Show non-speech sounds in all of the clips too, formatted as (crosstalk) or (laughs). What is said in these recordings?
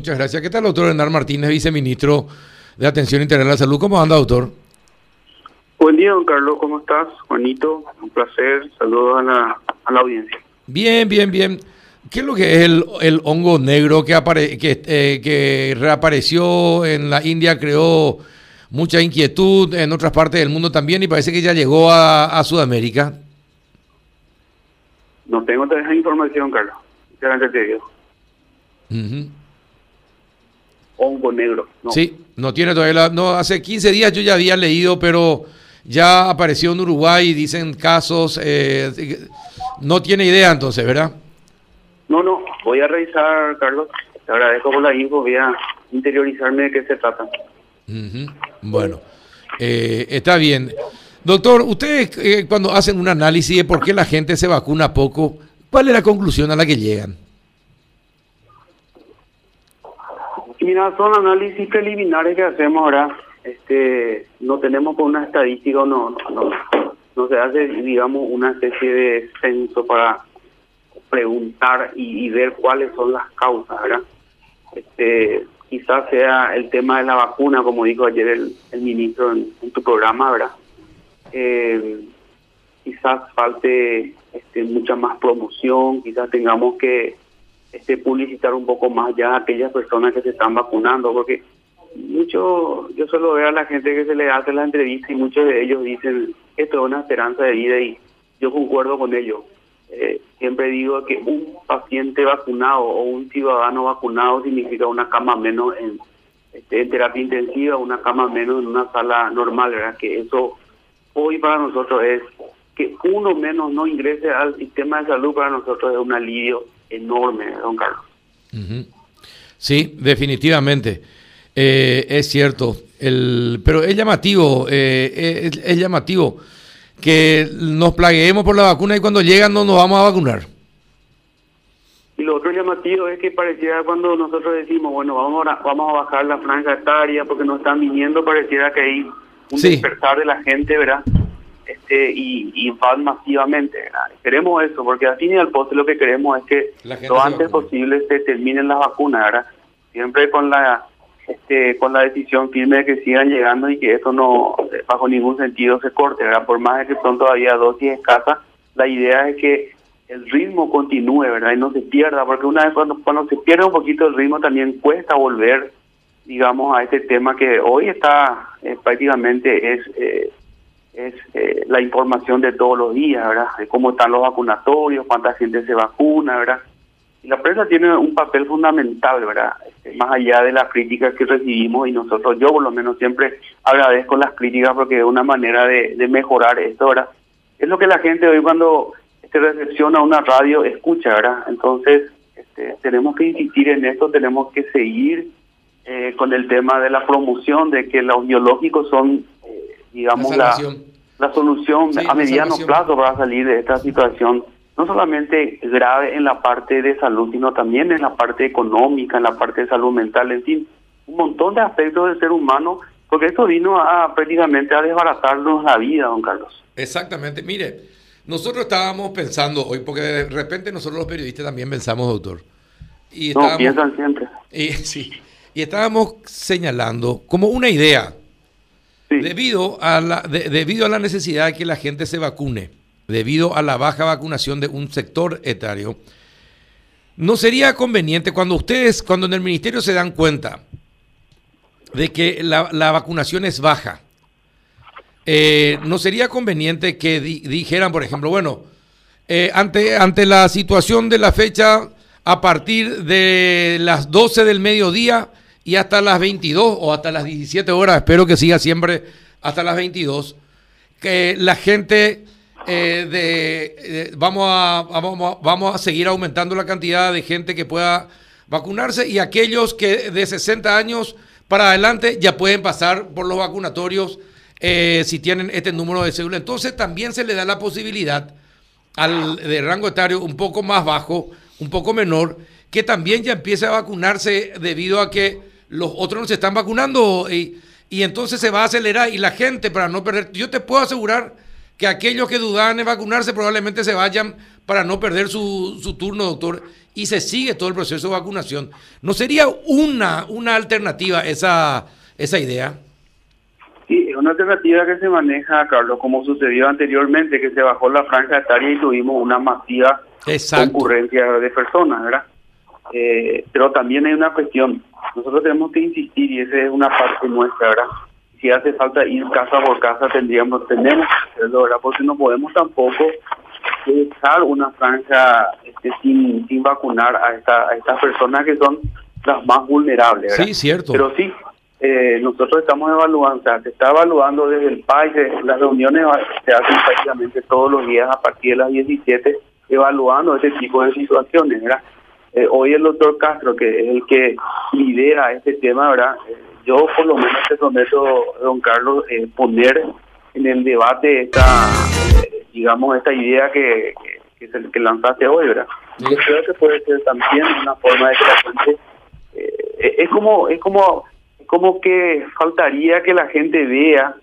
muchas gracias. ¿Qué tal, doctor Hernán Martínez, viceministro de Atención Integral a la Salud? ¿Cómo anda, doctor? Buen día, don Carlos. ¿Cómo estás? Juanito, un placer. Saludos a la, a la audiencia. Bien, bien, bien. ¿Qué es lo que es el, el hongo negro que, apare, que, eh, que reapareció en la India, creó mucha inquietud en otras partes del mundo también y parece que ya llegó a, a Sudamérica? No tengo esa información, Carlos. Sinceramente te digo. Hongo negro. No. Sí, no tiene todavía la, No, hace 15 días yo ya había leído, pero ya apareció en Uruguay, dicen casos. Eh, no tiene idea entonces, ¿verdad? No, no, voy a revisar, Carlos. Te agradezco por la info, voy a interiorizarme de qué se trata. Bueno, eh, está bien. Doctor, ustedes eh, cuando hacen un análisis de por qué la gente se vacuna poco, ¿cuál es la conclusión a la que llegan? Mira, son análisis preliminares que hacemos ahora. Este, no tenemos con una estadística, no, no, no se hace, digamos, una especie de censo para preguntar y, ver cuáles son las causas, ¿verdad? Este, quizás sea el tema de la vacuna, como dijo ayer el, ministro en, tu programa, ¿verdad? Eh, quizás falte este, mucha más promoción, quizás tengamos que este, publicitar un poco más ya aquellas personas que se están vacunando, porque mucho, yo solo veo a la gente que se le hace la entrevista y muchos de ellos dicen, esto es una esperanza de vida y yo concuerdo con ellos. Eh, siempre digo que un paciente vacunado o un ciudadano vacunado significa una cama menos en, este, en terapia intensiva, una cama menos en una sala normal, ¿verdad? Que eso hoy para nosotros es que uno menos no ingrese al sistema de salud para nosotros es un alivio enorme, don Carlos. Sí, definitivamente. Eh, es cierto. El, pero es llamativo, eh, es llamativo que nos plagueemos por la vacuna y cuando llegan no nos vamos a vacunar. Y lo otro llamativo es que pareciera cuando nosotros decimos, bueno, vamos a, vamos a bajar la franja etaria porque nos están viniendo, pareciera que hay un despertar de la gente, ¿verdad? Este, y, y van masivamente. Queremos eso, porque al fin y al poste lo que queremos es que lo antes posible se terminen las vacunas, ¿verdad? Siempre con la este, con la decisión firme de que sigan llegando y que eso no, bajo ningún sentido se corte, ¿verdad? Por más de que son todavía dosis escasas, la idea es que el ritmo continúe, ¿verdad? Y no se pierda, porque una vez cuando, cuando se pierde un poquito el ritmo también cuesta volver, digamos, a este tema que hoy está eh, prácticamente es... Eh, es eh, la información de todos los días, ¿verdad? Cómo están los vacunatorios, cuánta gente se vacuna, ¿verdad? Y la prensa tiene un papel fundamental, ¿verdad? Este, más allá de las críticas que recibimos y nosotros, yo por lo menos siempre agradezco las críticas porque es una manera de, mejorar esto, ¿verdad? Es lo que la gente hoy cuando este, recepciona una radio escucha, ¿verdad? Entonces, este, tenemos que insistir en esto, tenemos que seguir eh, con el tema de la promoción, de que los biológicos son, digamos, la, la, solución a mediano plazo para salir de esta situación no solamente grave en la parte de salud, sino también en la parte económica, en la parte de salud mental, en fin, un montón de aspectos del ser humano, porque esto vino a prácticamente a desbaratarnos la vida, don Carlos. Exactamente, mire, nosotros estábamos pensando hoy, porque de repente nosotros los periodistas también pensamos, doctor. Y no, piensan siempre. (laughs) Y, sí, y estábamos señalando como una idea, debido, a la, debido a la necesidad de que la gente se vacune debido a la baja vacunación de un sector etario, ¿no sería conveniente cuando ustedes, cuando en el ministerio se dan cuenta de que la, vacunación es baja, eh, ¿no sería conveniente que dijeran, por ejemplo, bueno, eh, ante, ante la situación de la fecha, a partir de las 12 del mediodía y hasta las 22 o hasta las 17 horas, espero que siga siempre hasta las 22, que la gente eh, de, vamos, a, vamos, vamos a seguir aumentando la cantidad de gente que pueda vacunarse y aquellos que de 60 años para adelante ya pueden pasar por los vacunatorios eh, si tienen este número de cédula. Entonces también se le da la posibilidad al de rango etario un poco más bajo, un poco menor, que también ya empiece a vacunarse debido a que los otros no se están vacunando y, y entonces se va a acelerar y la gente para no perder, yo te puedo asegurar que aquellos que dudaban en vacunarse probablemente se vayan para no perder su, su turno, doctor. y se sigue todo el proceso de vacunación. ¿No sería una, una alternativa esa, esa idea? Sí, es una alternativa que se maneja, Carlos, como sucedió anteriormente, que se bajó la franja etaria y tuvimos una masiva concurrencia de personas, ¿verdad? Eh, pero también hay una cuestión, nosotros tenemos que insistir y esa es una parte nuestra, ¿verdad? Si hace falta ir casa por casa, tendríamos, tenemos que hacerlo, ¿verdad? Porque no podemos tampoco dejar una franja este, sin, sin vacunar a, esta, a estas personas que son las más vulnerables, ¿verdad? Sí, cierto. Pero sí, eh, nosotros estamos evaluando, o sea, se está evaluando desde el país, las reuniones se hacen prácticamente todos los días a partir de las 17, evaluando ese tipo de situaciones, ¿verdad? Eh, hoy el doctor Castro, que es el que lidera este tema, ¿verdad? Eh, yo por lo menos te prometo, don Carlos, eh, poner en el debate esta, digamos, esta idea que, que, que, que lanzaste hoy, ¿verdad? Yo creo que puede ser también una forma de que la gente... es como es como como que faltaría que la gente vea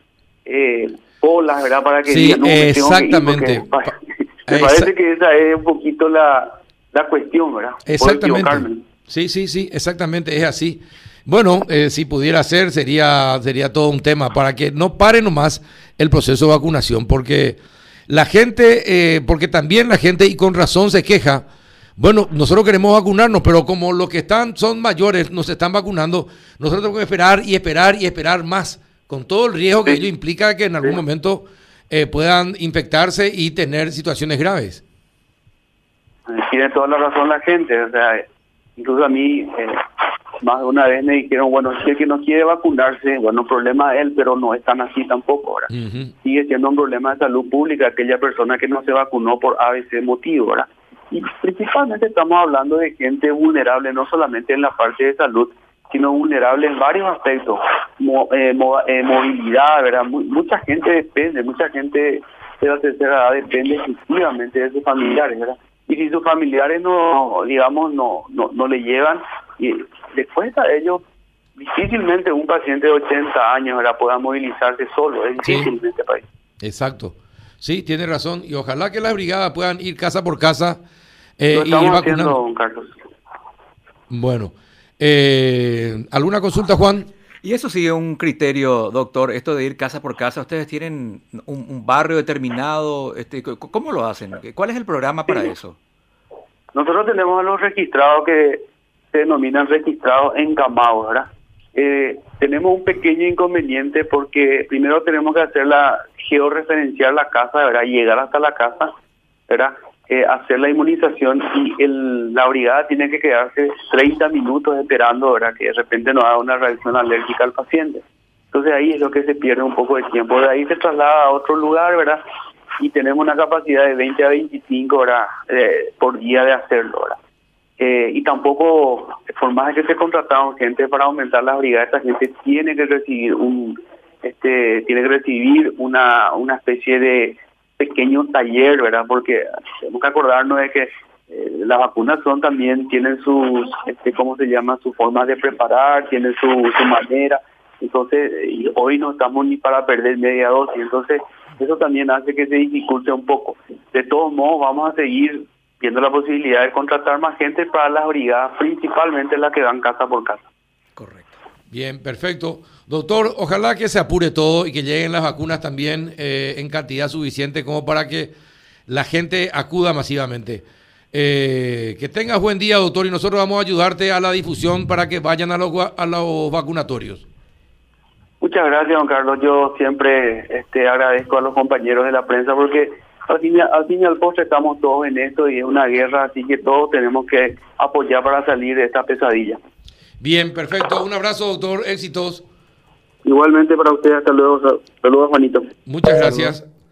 eh, olas, ¿verdad? Para que sí, exactamente. (laughs) me parece que esa es un poquito la la cuestión, ¿verdad? Exactamente. Sí, sí, sí, exactamente, es así. Bueno, eh, si pudiera ser, sería, sería todo un tema para que no pare nomás el proceso de vacunación, porque la gente, eh, porque también la gente, y con razón, se queja. Bueno, nosotros queremos vacunarnos, pero como los que están son mayores, nos están vacunando, nosotros tenemos que esperar y esperar y esperar más, con todo el riesgo que ello implica que en algún momento eh, puedan infectarse y tener situaciones graves tiene toda la razón la gente, o sea, incluso a mí eh, más de una vez me dijeron, bueno, si el que no quiere vacunarse, bueno, problema de él, pero no es tan así tampoco, ahora Sigue siendo un problema de salud pública aquella persona que no se vacunó por ABC motivo, ¿verdad? Y principalmente estamos hablando de gente vulnerable, no solamente en la parte de salud, sino vulnerable en varios aspectos, eh, eh, movilidad, ¿verdad? mucha gente depende, mucha gente de la tercera edad depende exclusivamente de sus familiares, ¿verdad? Y si sus familiares no, digamos, no, no, no le llevan, y cuesta a ellos, difícilmente un paciente de 80 años la pueda movilizarse solo, es difícil en este país. Exacto. Sí, tiene razón. Y ojalá que las brigadas puedan ir casa por casa eh, y ir vacunando. Carlos. Bueno, eh, ¿alguna consulta, Juan? Y eso sigue un criterio, doctor, esto de ir casa por casa. ¿Ustedes tienen un, barrio determinado? Este, ¿Cómo lo hacen? ¿Cuál es el programa para eso? Nosotros tenemos a los registrados que se denominan registrados encamados, ¿verdad? Eh, tenemos un pequeño inconveniente porque primero tenemos que hacer la georreferenciar la casa, ¿verdad? Llegar hasta la casa, ¿verdad? Eh, hacer la inmunización y el, la brigada tiene que quedarse 30 minutos esperando, ¿verdad? Que de repente no haga una reacción alérgica al paciente. Entonces ahí es lo que se pierde un poco de tiempo. De ahí se traslada a otro lugar, ¿verdad? Y tenemos una capacidad de 20 a 25 horas eh, por día de hacerlo, ¿verdad? Eh, y tampoco, por más que se contrataron gente para aumentar las brigadas, esta gente tiene que recibir un, este, tiene que recibir una, una especie de pequeño taller, ¿verdad? Porque tenemos que acordarnos de que eh, las vacunas son también, tienen sus, este, ¿cómo se llama? Su forma de preparar, tienen su, manera. Entonces, hoy no estamos ni para perder media dosis. Entonces, eso también hace que se dificulte un poco. De todos modos, vamos a seguir viendo la posibilidad de contratar más gente para las brigadas, principalmente las que dan casa por casa. Bien, perfecto. Doctor, ojalá que se apure todo y que lleguen las vacunas también eh, en cantidad suficiente como para que la gente acuda masivamente. Eh, que tengas buen día, doctor, y nosotros vamos a ayudarte a la difusión para que vayan a los, a los vacunatorios. Muchas gracias, don Carlos. Yo siempre este, agradezco a los compañeros de la prensa porque al fin, al fin y al postre estamos todos en esto y es una guerra, así que todos tenemos que apoyar para salir de esta pesadilla. Bien, perfecto. Un abrazo, doctor. Éxitos. Igualmente para usted, hasta luego. Saludos, Juanito. Muchas gracias.